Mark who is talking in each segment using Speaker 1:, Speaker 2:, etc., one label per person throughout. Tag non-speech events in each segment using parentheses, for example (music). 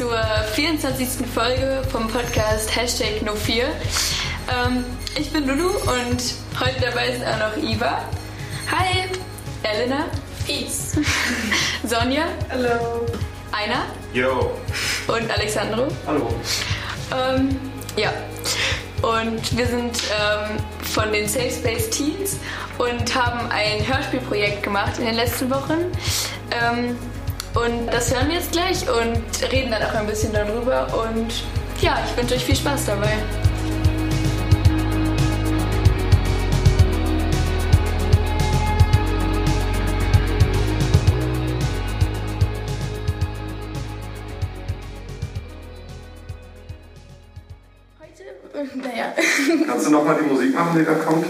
Speaker 1: zur 24. Folge vom Podcast Hashtag No4. Ähm, ich bin Lulu und heute dabei ist auch noch Iva. Hi. Elena. Peace. (laughs) Sonja.
Speaker 2: Hallo.
Speaker 1: Einer.
Speaker 3: Yo.
Speaker 1: Und Alexandro.
Speaker 3: Hallo.
Speaker 1: Ähm, ja. Und wir sind ähm, von den Safe Space Teens und haben ein Hörspielprojekt gemacht in den letzten Wochen. Ähm, und das hören wir jetzt gleich und reden dann auch ein bisschen darüber. Und ja, ich wünsche euch viel Spaß dabei. Heute, naja.
Speaker 3: Kannst du nochmal die Musik machen, die da kommt?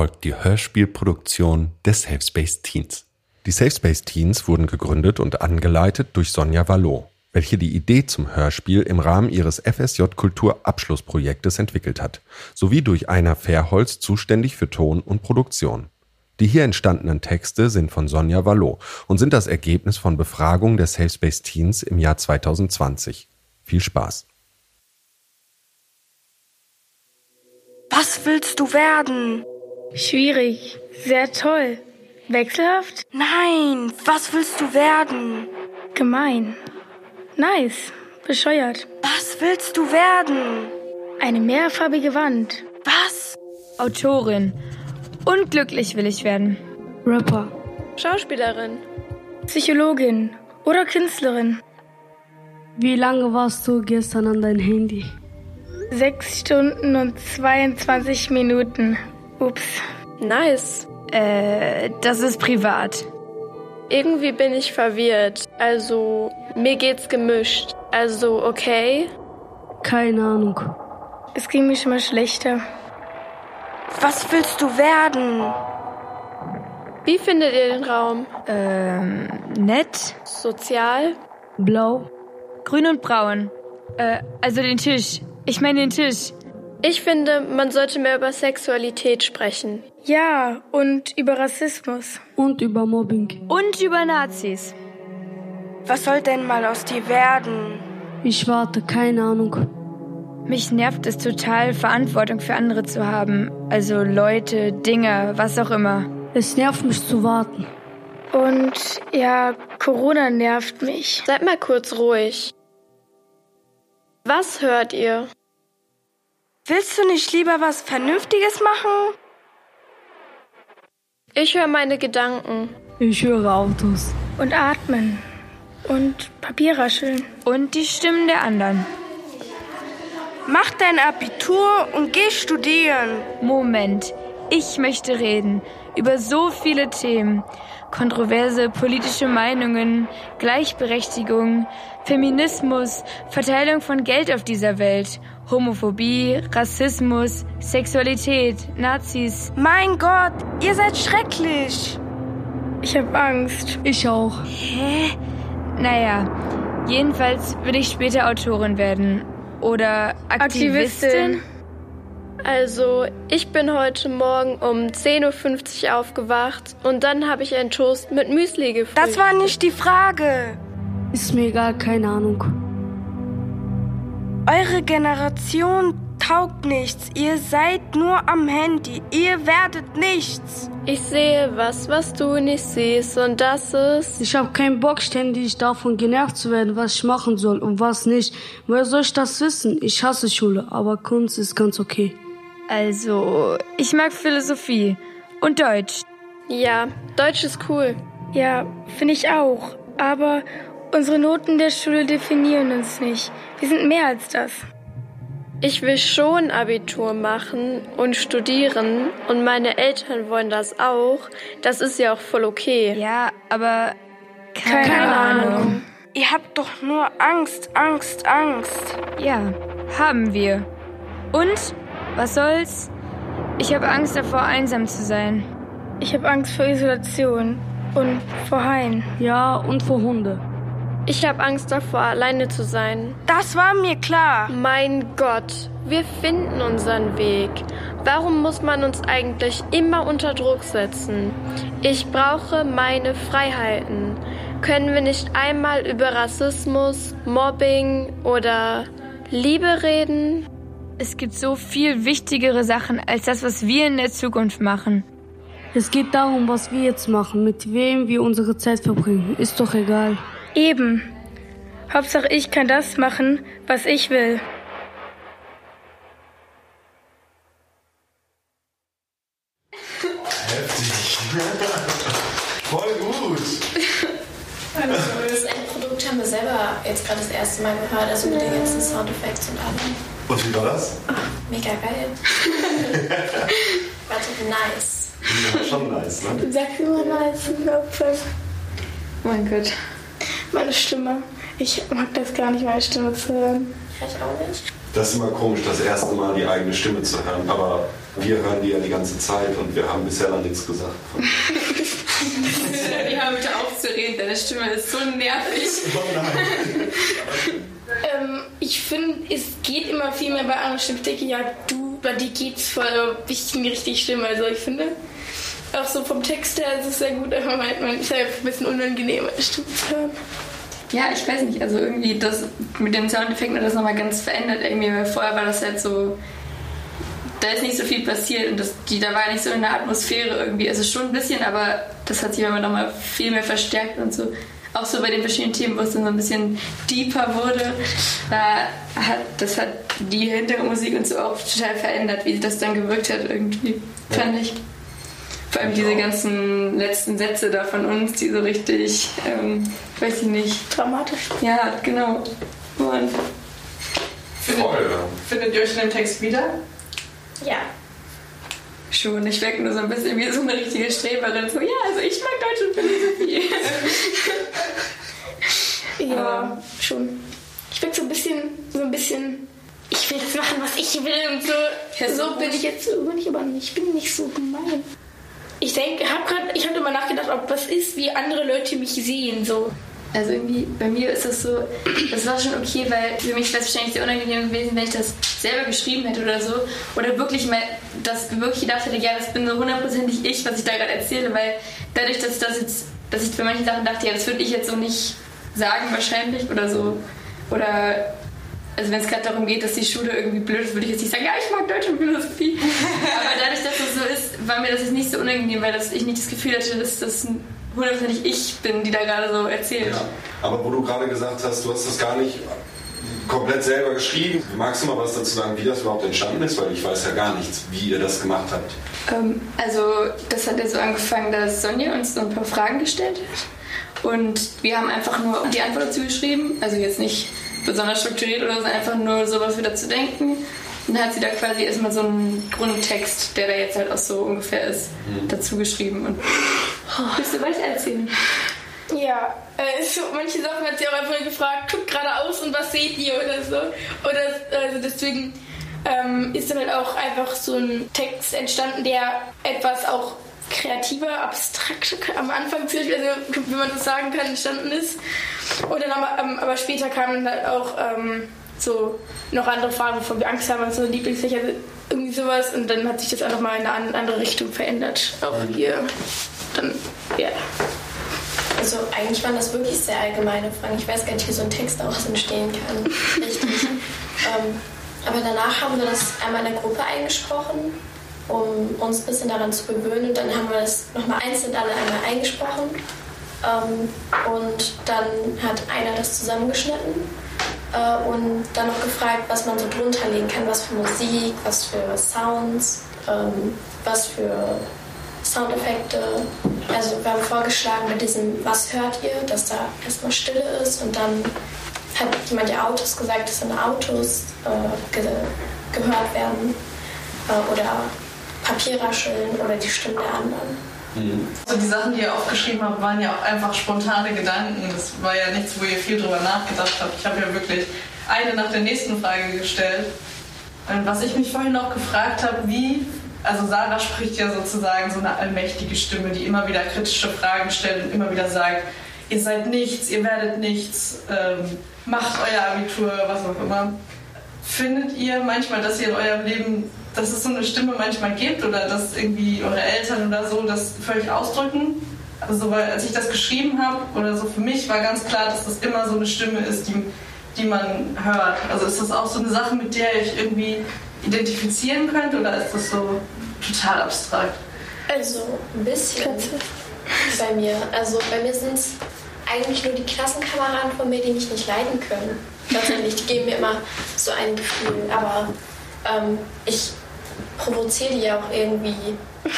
Speaker 4: Folgt die Hörspielproduktion der Safe Space Teens. Die Safe Space Teens wurden gegründet und angeleitet durch Sonja Vallot, welche die Idee zum Hörspiel im Rahmen ihres FSJ Kulturabschlussprojektes entwickelt hat, sowie durch Einer Fairholz zuständig für Ton und Produktion. Die hier entstandenen Texte sind von Sonja Vallot und sind das Ergebnis von Befragungen der Safe Space Teens im Jahr 2020. Viel Spaß!
Speaker 5: Was willst du werden?
Speaker 2: Schwierig. Sehr toll. Wechselhaft?
Speaker 5: Nein, was willst du werden?
Speaker 2: Gemein. Nice. Bescheuert.
Speaker 5: Was willst du werden?
Speaker 2: Eine mehrfarbige Wand.
Speaker 5: Was?
Speaker 6: Autorin. Unglücklich will ich werden.
Speaker 2: Rapper.
Speaker 7: Schauspielerin.
Speaker 2: Psychologin. Oder Künstlerin.
Speaker 8: Wie lange warst du gestern an dein Handy?
Speaker 2: Sechs Stunden und 22 Minuten. Ups.
Speaker 7: Nice.
Speaker 6: Äh, das ist privat.
Speaker 7: Irgendwie bin ich verwirrt. Also, mir geht's gemischt. Also, okay.
Speaker 8: Keine Ahnung.
Speaker 2: Es ging mir schon mal schlechter.
Speaker 5: Was willst du werden?
Speaker 7: Wie findet ihr den Raum?
Speaker 6: Ähm, nett.
Speaker 7: Sozial?
Speaker 8: Blau.
Speaker 6: Grün und braun. Äh, also den Tisch. Ich meine den Tisch.
Speaker 7: Ich finde, man sollte mehr über Sexualität sprechen.
Speaker 2: Ja, und über Rassismus.
Speaker 8: Und über Mobbing.
Speaker 6: Und über Nazis.
Speaker 5: Was soll denn mal aus dir werden?
Speaker 8: Ich warte, keine Ahnung.
Speaker 6: Mich nervt es total, Verantwortung für andere zu haben. Also Leute, Dinge, was auch immer.
Speaker 8: Es nervt mich zu warten.
Speaker 2: Und ja, Corona nervt mich.
Speaker 7: Seid mal kurz ruhig. Was hört ihr?
Speaker 5: Willst du nicht lieber was Vernünftiges machen?
Speaker 7: Ich höre meine Gedanken.
Speaker 8: Ich höre Autos.
Speaker 2: Und atmen. Und Papierrascheln.
Speaker 6: Und die Stimmen der anderen.
Speaker 5: Mach dein Abitur und geh studieren.
Speaker 6: Moment. Ich möchte reden über so viele Themen. Kontroverse politische Meinungen, Gleichberechtigung, Feminismus, Verteilung von Geld auf dieser Welt, Homophobie, Rassismus, Sexualität, Nazis.
Speaker 5: Mein Gott, ihr seid schrecklich.
Speaker 2: Ich hab Angst.
Speaker 8: Ich auch.
Speaker 6: Hä? Naja, jedenfalls will ich später Autorin werden. Oder Aktivistin.
Speaker 2: Aktivistin.
Speaker 7: Also, ich bin heute Morgen um 10.50 Uhr aufgewacht und dann habe ich einen Toast mit Müsli gefrühstückt.
Speaker 5: Das war nicht die Frage.
Speaker 8: Ist mir egal, keine Ahnung.
Speaker 5: Eure Generation taugt nichts. Ihr seid nur am Handy. Ihr werdet nichts.
Speaker 7: Ich sehe was, was du nicht siehst und das ist...
Speaker 8: Ich habe keinen Bock, ständig davon genervt zu werden, was ich machen soll und was nicht. Woher soll ich das wissen? Ich hasse Schule, aber Kunst ist ganz okay.
Speaker 6: Also, ich mag Philosophie und Deutsch.
Speaker 7: Ja, Deutsch ist cool.
Speaker 2: Ja, finde ich auch. Aber unsere Noten der Schule definieren uns nicht. Wir sind mehr als das.
Speaker 7: Ich will schon Abitur machen und studieren und meine Eltern wollen das auch. Das ist ja auch voll okay.
Speaker 6: Ja, aber keine,
Speaker 2: Keine
Speaker 6: Ahnung.
Speaker 2: Ahnung.
Speaker 5: Ihr habt doch nur Angst, Angst, Angst.
Speaker 6: Ja, haben wir. Und? Was soll's? Ich habe Angst davor, einsam zu sein.
Speaker 2: Ich habe Angst vor Isolation und vor Haien.
Speaker 8: Ja, und vor Hunde.
Speaker 7: Ich habe Angst davor, alleine zu sein.
Speaker 2: Das war mir klar.
Speaker 7: Mein Gott, wir finden unseren Weg. Warum muss man uns eigentlich immer unter Druck setzen? Ich brauche meine Freiheiten. Können wir nicht einmal über Rassismus, Mobbing oder Liebe reden?
Speaker 5: Es gibt so viel wichtigere Sachen als das, was wir in der Zukunft machen.
Speaker 8: Es geht darum, was wir jetzt machen, mit wem wir unsere Zeit verbringen. Ist doch egal.
Speaker 9: Eben. Hauptsache ich kann das machen, was ich will.
Speaker 4: Heftig. (laughs) Voll gut.
Speaker 10: Das Endprodukt haben wir selber jetzt gerade das erste Mal gehört, also mit den ganzen Soundeffekts und allem.
Speaker 4: Und wie war das?
Speaker 10: Mega geil. (laughs) Warte, nice.
Speaker 4: Ja, schon nice, ne?
Speaker 2: Sag immer nice Kopf.
Speaker 6: Mein Gott.
Speaker 2: Meine Stimme. Ich mag das gar nicht, meine Stimme zu hören.
Speaker 10: Ich auch nicht.
Speaker 4: Das ist immer komisch, das erste Mal die eigene Stimme zu hören. Aber wir hören die ja die ganze Zeit und wir haben bisher noch nichts gesagt.
Speaker 6: Die haben bitte aufzureden, deine Stimme ist so nervig.
Speaker 4: Oh nein.
Speaker 2: Ähm, ich finde, es geht immer viel mehr bei anderen Stimmen. Ich denke, ja, du, bei dir geht's voll richtig, richtig schlimm. Also ich finde, auch so vom Text her ist es sehr gut, aber man, man ist halt ein bisschen unangenehm, Stimme zu hören.
Speaker 6: Ja, ich weiß nicht, also irgendwie das mit den Soundeffekten hat das nochmal ganz verändert irgendwie, weil vorher war das halt so, da ist nicht so viel passiert und das, die, da war nicht so eine Atmosphäre irgendwie, also schon ein bisschen, aber das hat sich aber nochmal viel mehr verstärkt und so. Auch so bei den verschiedenen Themen, wo es dann so ein bisschen deeper wurde, da hat, das hat die Hintergrundmusik und so auch total verändert, wie das dann gewirkt hat irgendwie, fand ich. Vor allem diese ganzen letzten Sätze da von uns, die so richtig, ähm, weiß ich nicht.
Speaker 2: Dramatisch.
Speaker 6: Ja, genau. Mann.
Speaker 4: Voll.
Speaker 1: Findet ihr euch in dem Text wieder?
Speaker 10: Ja.
Speaker 6: Schon, ich wirke nur so ein bisschen wie so eine richtige Streberin. So, ja, also ich mag Deutsch und Philosophie. (laughs)
Speaker 2: Ja, schon. Ich bin so ein bisschen, so ein bisschen, ich will jetzt machen, was ich will und so.
Speaker 6: Ja, so
Speaker 2: so bin ich jetzt, bin ich aber nicht. Ich bin nicht so gemein. Ich denke, hab grad, ich habe immer nachgedacht, ob das ist, wie andere Leute mich sehen, so.
Speaker 6: Also irgendwie, bei mir ist das so, das war schon okay, weil für mich wäre es wahrscheinlich sehr unangenehm gewesen, wenn ich das selber geschrieben hätte oder so. Oder wirklich mal, das wirklich gedacht hätte, ja, das bin so hundertprozentig ich, was ich da gerade erzähle, weil dadurch, dass ich das jetzt, dass ich für manche Sachen dachte, ja, das würde ich jetzt so nicht sagen wahrscheinlich oder so. Oder, also wenn es gerade darum geht, dass die Schule irgendwie blöd ist, würde ich jetzt nicht sagen, ja, ich mag Deutsch und Philosophie. (laughs) Aber dadurch, dass das so ist, war mir das jetzt nicht so unangenehm, weil das, ich nicht das Gefühl hatte, dass das hundertprozentig ich bin, die da gerade so erzählt.
Speaker 4: Ja. Aber wo du gerade gesagt hast, du hast das gar nicht komplett selber geschrieben. Magst du mal was dazu sagen, wie das überhaupt entstanden ist? Weil ich weiß ja gar nichts, wie ihr das gemacht habt.
Speaker 6: Ähm, also das hat ja so angefangen, dass Sonja uns so ein paar Fragen gestellt hat. Und wir haben einfach nur die Antwort dazu geschrieben. Also jetzt nicht besonders strukturiert oder so, einfach nur so, was wir dazu denken. Und dann hat sie da quasi erstmal so einen Grundtext, der da jetzt halt auch so ungefähr ist, dazu geschrieben. Und willst du weiter erzählen?
Speaker 2: Ja, äh, so, manche Sachen hat sie auch einfach nur gefragt, guckt geradeaus und was seht ihr oder so. Oder also deswegen ähm, ist dann halt auch einfach so ein Text entstanden, der etwas auch kreativer, abstrakt am Anfang, also, wie man das sagen kann, entstanden ist. Und dann aber, ähm, aber später kamen dann halt auch ähm, so noch andere Fragen, wovon wir Angst haben, so Lieblingsfächer, irgendwie sowas. Und dann hat sich das auch nochmal in eine an- andere Richtung verändert. Auch hier. Dann, ja.
Speaker 10: Also eigentlich waren das wirklich sehr allgemeine Fragen. Ich weiß gar nicht, wie so ein Text daraus entstehen kann. (laughs) Richtig. ähm, aber danach haben wir das einmal in der Gruppe eingesprochen, um uns ein bisschen daran zu gewöhnen. Und dann haben wir das nochmal einzeln alle einmal eingesprochen. Ähm, und dann hat einer das zusammengeschnitten äh, und dann noch gefragt, was man so drunter legen kann, was für Musik, was für Sounds, ähm, was für Soundeffekte. Also wir haben vorgeschlagen mit diesem Was hört ihr, dass da erstmal Stille ist und dann hat jemand ja Autos gesagt, dass dann Autos äh, ge gehört werden äh, oder Papierrascheln oder die Stimmen der anderen.
Speaker 1: Also die Sachen, die ihr aufgeschrieben habt, waren ja auch einfach spontane Gedanken. Das war ja nichts, wo ihr viel drüber nachgedacht habt. Ich habe ja wirklich eine nach der nächsten Frage gestellt. Und was ich mich vorhin noch gefragt habe, wie, also Sarah spricht ja sozusagen so eine allmächtige Stimme, die immer wieder kritische Fragen stellt und immer wieder sagt, ihr seid nichts, ihr werdet nichts, ähm, macht euer Abitur, was auch immer. Findet ihr manchmal, dass ihr in eurem Leben, dass es so eine Stimme manchmal gibt oder dass irgendwie eure Eltern oder so das euch ausdrücken? Also weil als ich das geschrieben habe oder so für mich war ganz klar, dass das immer so eine Stimme ist, die, die man hört. Also ist das auch so eine Sache, mit der euch irgendwie identifizieren könnt oder ist das so total abstrakt?
Speaker 10: Also ein bisschen bei mir. Also bei mir sind es eigentlich nur die Klassenkameraden von mir, die mich nicht leiden können. Tatsächlich, die geben mir immer so ein Gefühl. Aber ähm, ich provoziere die ja auch irgendwie. (laughs)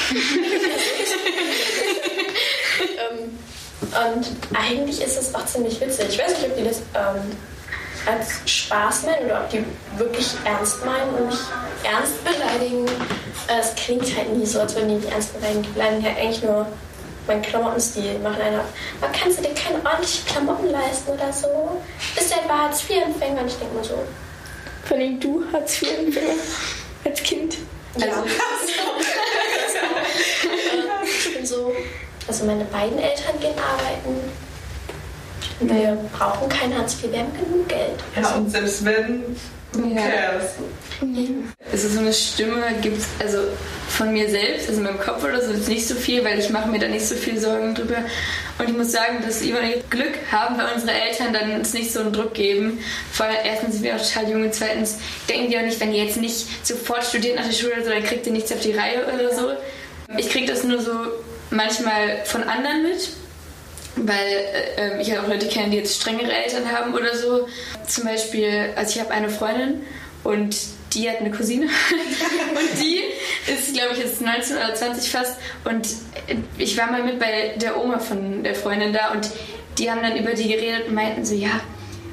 Speaker 10: ähm, und eigentlich ist es auch ziemlich witzig. Ich weiß nicht, ob die das ähm, als Spaß meinen oder ob die wirklich ernst meinen und mich ernst beleidigen. Es klingt halt nie so, als würden die mich ernst beleidigen. Die beleidigen halt eigentlich nur mein Klamottenstil machen einer, aber kannst du dir keine ordentlichen Klamotten leisten oder so? Bist du etwa Hartz-IV-Empfänger? Und ich denke mal so.
Speaker 2: Vor allem du Hartz-IV-Empfänger als Kind.
Speaker 10: Ja. Also, (laughs) ich bin so, also meine beiden Eltern gehen arbeiten. Wir brauchen kein Hartz IV, wir haben genug Geld.
Speaker 1: Ja, und selbst wenn, who cares?
Speaker 6: Also so eine Stimme gibt es also von mir selbst, also in meinem Kopf oder so, ist nicht so viel, weil ich mache mir da nicht so viel Sorgen drüber. Und ich muss sagen, dass wir Glück haben, weil unsere Eltern dann uns nicht so einen Druck geben. Vor allem erstens sind wir auch total jung und zweitens denken die auch nicht, wenn ihr jetzt nicht sofort studiert nach der Schule oder so, dann kriegt ihr nichts auf die Reihe oder so. Ich kriege das nur so manchmal von anderen mit weil äh, ich halt auch Leute kenne, die jetzt strengere Eltern haben oder so. Zum Beispiel, also ich habe eine Freundin und die hat eine Cousine. (laughs) Und die ist, glaube ich, jetzt 19 oder 20 fast. Und ich war mal mit bei der Oma von der Freundin da und die haben dann über die geredet und meinten so, ja,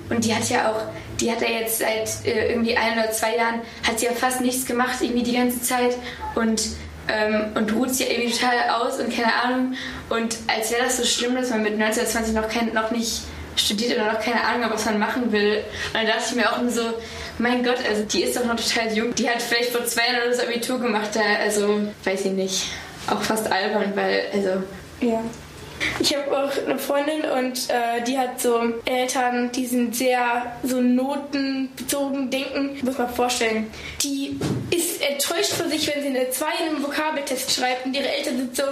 Speaker 6: und die hat ja auch, die hat ja jetzt seit äh, irgendwie ein oder zwei Jahren, hat sie ja fast nichts gemacht, irgendwie die ganze Zeit. Und ähm, und ruht sich ja irgendwie total aus und keine Ahnung. Und als wäre das so schlimm, dass man mit 1920 noch, kein, noch nicht studiert oder noch keine Ahnung hat, was man machen will. Und dann dachte ich mir auch nur so, mein Gott, also die ist doch noch total jung. Die hat vielleicht vor zwei Jahren das Abitur gemacht, da, also weiß ich nicht. Auch fast albern, weil, also.
Speaker 2: Ja. Ich habe auch eine Freundin und äh, die hat so Eltern, die sind sehr so notenbezogen denken. Muss man vorstellen. Die ist enttäuscht von sich, wenn sie eine 2 in einem Vokabeltest schreibt und ihre Eltern sind so.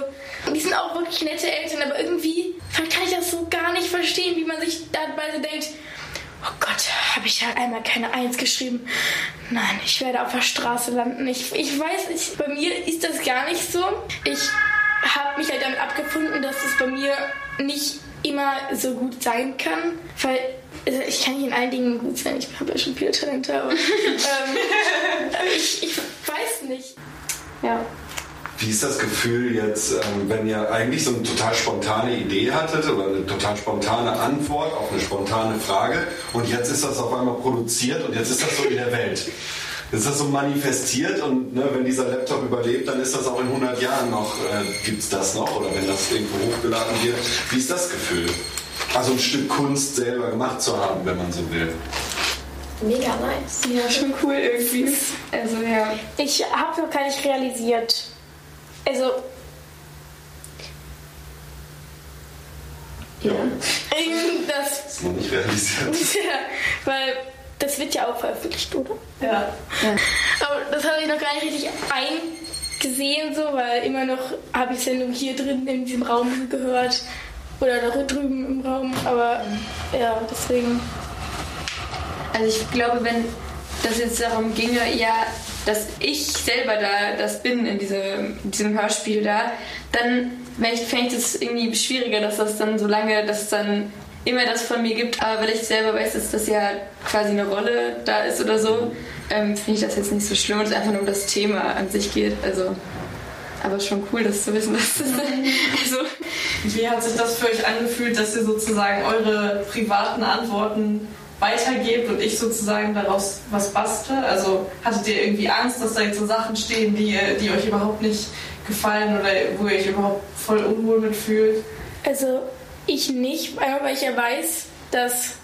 Speaker 2: Die sind auch wirklich nette Eltern, aber irgendwie kann ich das so gar nicht verstehen, wie man sich dabei so denkt. Oh Gott, habe ich ja einmal keine Eins geschrieben. Nein, ich werde auf der Straße landen. Ich, ich weiß nicht, bei mir ist das gar nicht so. Ich habe mich halt damit abgefunden, dass es bei mir nicht immer so gut sein kann, weil also ich kann nicht in allen Dingen gut sein. Ich habe ja schon viele Talente, aber (laughs) ähm, ich, ich weiß nicht. Ja.
Speaker 4: Wie ist das Gefühl jetzt, ähm, wenn ihr eigentlich so eine total spontane Idee hattet oder eine total spontane Antwort auf eine spontane Frage und jetzt ist das auf einmal produziert und jetzt ist das so in der Welt? Ist das so manifestiert und ne, wenn dieser Laptop überlebt, dann ist das auch in 100 Jahren noch, äh, gibt es das noch oder wenn das irgendwo hochgeladen wird. Wie ist das Gefühl? Also ein Stück Kunst selber gemacht zu haben, wenn man so will.
Speaker 10: Mega nice.
Speaker 2: Ja, schon cool irgendwie. Also ja. Ich habe noch gar nicht realisiert. Also.
Speaker 4: Ja.
Speaker 2: Das, (laughs)
Speaker 4: das ist noch nicht realisiert. (laughs)
Speaker 2: Ja, weil das wird ja auch veröffentlicht, oder?
Speaker 1: Ja.
Speaker 2: ja. Aber das habe ich noch gar nicht richtig eingesehen, so, weil immer noch habe ich Sendung hier drin in diesem Raum gehört. Oder da drüben im Raum. Aber ja, deswegen.
Speaker 6: Also ich glaube, wenn das jetzt darum ginge, ja, dass ich selber da das bin in, diese, in diesem Hörspiel da, dann fände ich das irgendwie schwieriger, dass das dann so lange, dass dann immer das von mir gibt, aber weil ich selber weiß, dass das ja quasi eine Rolle da ist oder so, ähm, finde ich das jetzt nicht so schlimm und es einfach nur um das Thema an sich geht. Also, aber schon cool, das zu wissen, (laughs) dass das also
Speaker 1: Wie hat sich das für euch angefühlt, dass ihr sozusagen eure privaten Antworten weitergebt und ich sozusagen daraus was bastle? Also hattet ihr irgendwie Angst, dass da jetzt so Sachen stehen, die, die euch überhaupt nicht gefallen oder wo ihr euch überhaupt voll unwohl mitfühlt?
Speaker 2: Also ich nicht, weil ich ja weiß, dass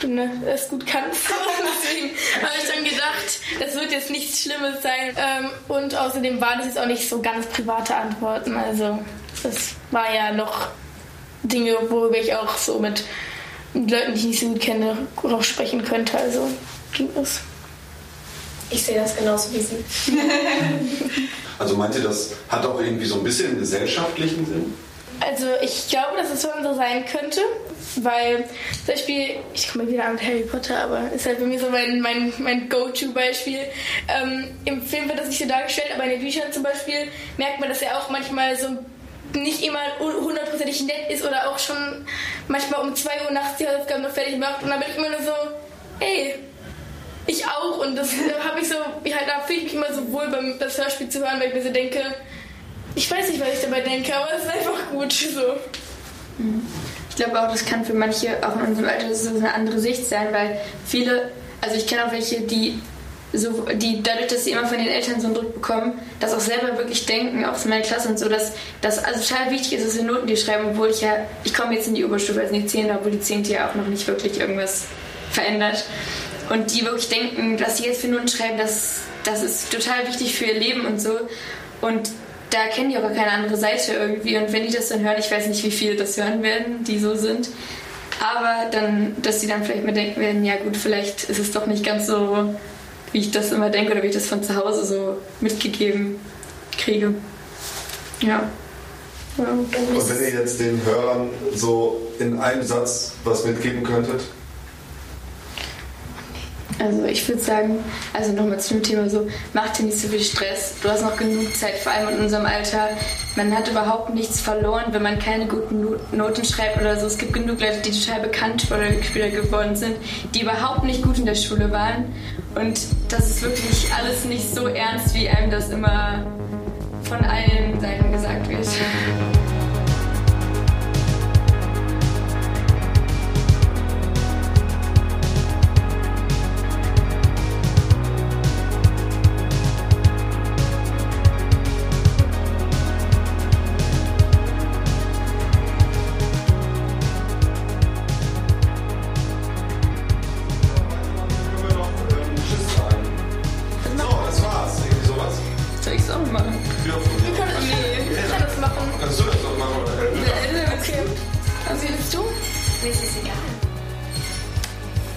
Speaker 2: du ne, es gut kannst. (laughs) Deswegen (laughs) habe ich dann gedacht, das wird jetzt nichts Schlimmes sein. Ähm, und außerdem waren das jetzt auch nicht so ganz private Antworten. Also das war ja noch Dinge, worüber ich auch so mit, mit Leuten, die ich nicht so gut kenne, noch sprechen könnte. Also ging es.
Speaker 10: Ich sehe das genauso wie Sie. (laughs)
Speaker 1: Also meint ihr, das hat auch irgendwie so ein bisschen einen gesellschaftlichen Sinn?
Speaker 2: Also ich glaube, dass es so sein könnte, weil zum Beispiel, ich komme wieder an mit Harry Potter, aber ist halt bei mir so mein, mein, mein Go-To-Beispiel. Ähm, Im Film wird das nicht so dargestellt, aber in den Büchern zum Beispiel merkt man, dass er auch manchmal so nicht immer hundertprozentig nett ist oder auch schon manchmal um 2 Uhr nachts die Hausaufgaben noch fertig macht und dann bin ich immer nur so, ey, ich auch und das habe ich so, halt, da fühle ich mich immer so wohl beim das Hörspiel zu hören, weil ich mir so denke, ich weiß nicht, was ich dabei denke, aber es ist einfach gut so.
Speaker 6: Ich glaube auch, das kann für manche, auch in unserem Alter, so eine andere Sicht sein, weil viele, also ich kenne auch welche, die so, die dadurch, dass sie immer von den Eltern so einen Druck bekommen, das auch selber wirklich denken, auch in meiner Klasse und so, dass das also total wichtig ist, dass wir Noten die schreiben, obwohl ich ja, ich komme jetzt in die Oberstufe, also in die 10, obwohl die 10. ja auch noch nicht wirklich irgendwas verändert. Und die wirklich denken, dass sie jetzt für Noten schreiben, das, das ist total wichtig für ihr Leben und so. Und da kennen die auch gar keine andere Seite irgendwie. Und wenn die das dann hören, ich weiß nicht, wie viele das hören werden, die so sind. Aber dann, dass sie dann vielleicht mal denken werden, ja gut, vielleicht ist es doch nicht ganz so, wie ich das immer denke oder wie ich das von zu Hause so mitgegeben kriege. Ja.
Speaker 1: ja. Und wenn ihr jetzt den Hörern so in einem Satz was mitgeben könntet?
Speaker 6: Also ich würde sagen, also nochmal zu dem Thema so, mach dir nicht so viel Stress. Du hast noch genug Zeit, vor allem in unserem Alter. Man hat überhaupt nichts verloren, wenn man keine guten Noten schreibt oder so. Es gibt genug Leute, die total bekannt oder Spieler geworden sind, die überhaupt nicht gut in der Schule waren. Und das ist wirklich alles nicht so ernst, wie einem das immer von allen Seiten gesagt wird.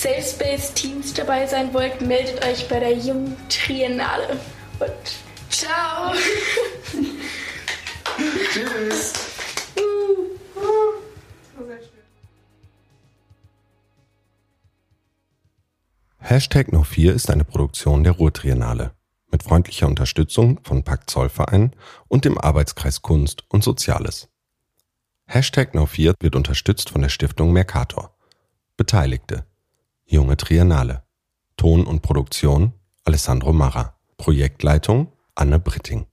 Speaker 2: Safe Space Teams dabei sein wollt, meldet euch bei der Jungen Triennale. Und ciao!
Speaker 1: Tschüss!
Speaker 4: Hashtag No4 ist eine Produktion der Ruhrtriennale mit freundlicher Unterstützung von Pakt Zollverein und dem Arbeitskreis Kunst und Soziales. Hashtag No4 wird unterstützt von der Stiftung Mercator. Beteiligte Junge Triennale. Ton und Produktion Alessandro Marra. Projektleitung Anne Britting.